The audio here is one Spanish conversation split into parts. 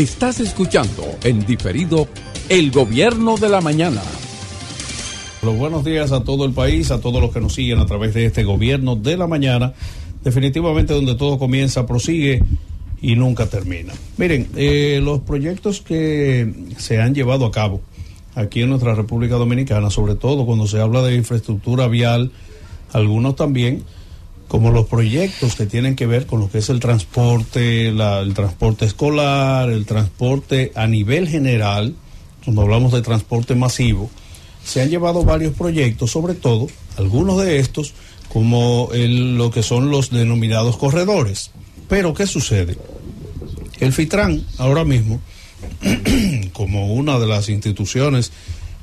Estás escuchando en diferido El Gobierno de la Mañana. Los buenos días a todo el país, a todos los que nos siguen a través de este Gobierno de la Mañana. Definitivamente donde todo comienza, prosigue y nunca termina. Miren, eh, los proyectos que se han llevado a cabo aquí en nuestra República Dominicana, sobre todo cuando se habla de infraestructura vial, algunos también, como los proyectos que tienen que ver con lo que es el transporte, el transporte escolar, el transporte a nivel general, cuando hablamos de transporte masivo, se han llevado varios proyectos, sobre todo algunos de estos, como lo que son los denominados corredores. Pero, ¿qué sucede? El FITRAN ahora mismo como una de las instituciones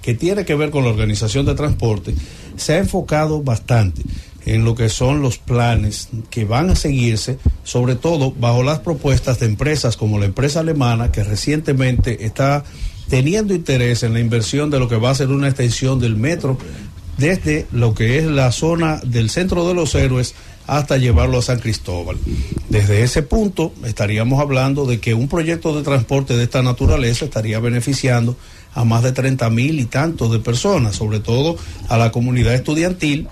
que tiene que ver con la organización de transporte, se ha enfocado bastante en lo que son los planes que van a seguirse, sobre todo bajo las propuestas de empresas como la empresa alemana, que recientemente está teniendo interés en la inversión de lo que va a ser una extensión del metro desde lo que es la zona del centro de los héroes hasta llevarlo a San Cristóbal. Desde ese punto estaríamos hablando de que un proyecto de transporte de esta naturaleza estaría beneficiando a más de 30 mil y tantos de personas, sobre todo a la comunidad estudiantil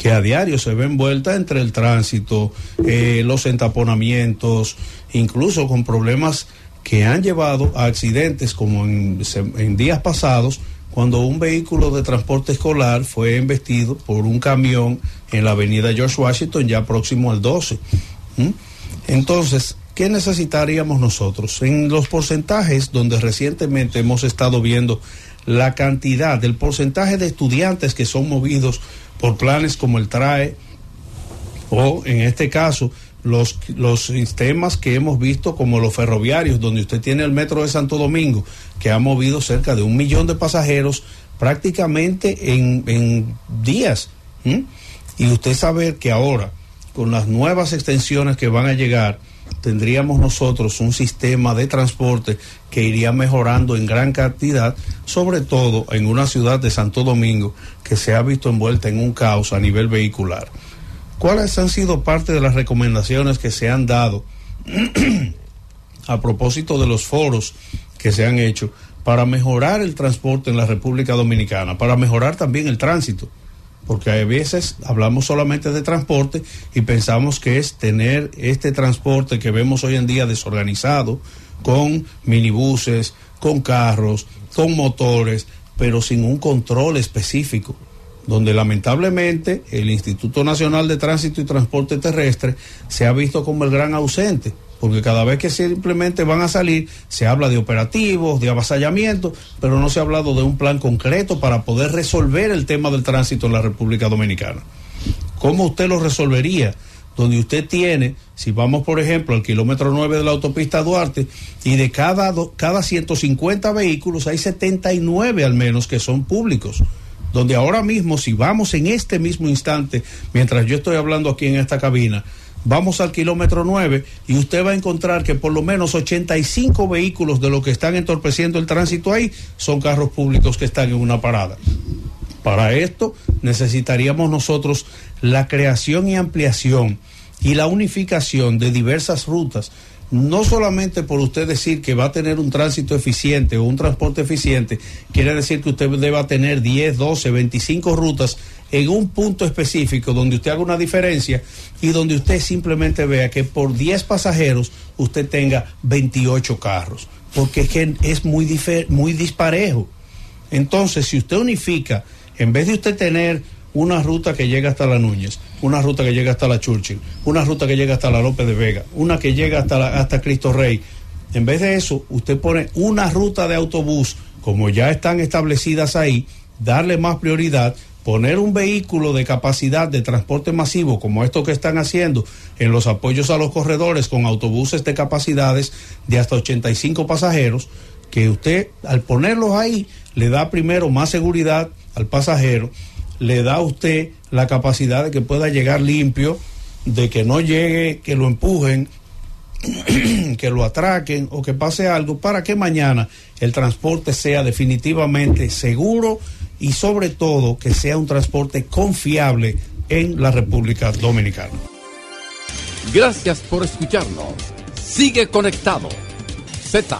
que a diario se ve envuelta entre el tránsito, eh, los entaponamientos, incluso con problemas que han llevado a accidentes como en días pasados cuando un vehículo de transporte escolar fue embestido por un camión en la avenida George Washington, ya próximo al 12. Entonces, ¿qué necesitaríamos nosotros? En los porcentajes donde recientemente hemos estado viendo la cantidad del porcentaje de estudiantes que son movidos por planes como el TRAE o en este caso los, los sistemas que hemos visto como los ferroviarios, donde usted tiene el metro de Santo Domingo, que ha movido cerca de un millón de pasajeros prácticamente en, en días. Y usted sabe que ahora, con las nuevas extensiones que van a llegar, tendríamos nosotros un sistema de transporte que iría mejorando en gran cantidad, sobre todo en una ciudad de Santo Domingo que se ha visto envuelta en un caos a nivel vehicular. ¿Cuáles han sido parte de las recomendaciones que se han dado a propósito de los foros que se han hecho para mejorar el transporte en la República Dominicana, para mejorar también el tránsito? Porque a veces hablamos solamente de transporte y pensamos que es tener este transporte que vemos hoy en día desorganizado, con minibuses, con carros, con motores, pero sin un control específico donde lamentablemente el Instituto Nacional de Tránsito y Transporte Terrestre se ha visto como el gran ausente, porque cada vez que simplemente van a salir se habla de operativos, de avasallamiento, pero no se ha hablado de un plan concreto para poder resolver el tema del tránsito en la República Dominicana. ¿Cómo usted lo resolvería? Donde usted tiene, si vamos por ejemplo al kilómetro 9 de la autopista Duarte, y de cada, cada 150 vehículos hay 79 al menos que son públicos donde ahora mismo, si vamos en este mismo instante, mientras yo estoy hablando aquí en esta cabina, vamos al kilómetro 9 y usted va a encontrar que por lo menos 85 vehículos de los que están entorpeciendo el tránsito ahí son carros públicos que están en una parada. Para esto necesitaríamos nosotros la creación y ampliación y la unificación de diversas rutas no solamente por usted decir que va a tener un tránsito eficiente o un transporte eficiente, quiere decir que usted deba tener 10, 12, 25 rutas en un punto específico donde usted haga una diferencia y donde usted simplemente vea que por 10 pasajeros usted tenga 28 carros, porque es que es muy, muy disparejo. Entonces, si usted unifica, en vez de usted tener una ruta que llega hasta la Núñez, una ruta que llega hasta la Churchill, una ruta que llega hasta la López de Vega, una que llega hasta, hasta Cristo Rey. En vez de eso, usted pone una ruta de autobús, como ya están establecidas ahí, darle más prioridad, poner un vehículo de capacidad de transporte masivo, como esto que están haciendo en los apoyos a los corredores con autobuses de capacidades de hasta 85 pasajeros, que usted al ponerlos ahí le da primero más seguridad al pasajero, le da a usted la capacidad de que pueda llegar limpio, de que no llegue, que lo empujen, que lo atraquen o que pase algo para que mañana el transporte sea definitivamente seguro y sobre todo que sea un transporte confiable en la República Dominicana. Gracias por escucharnos. Sigue conectado Z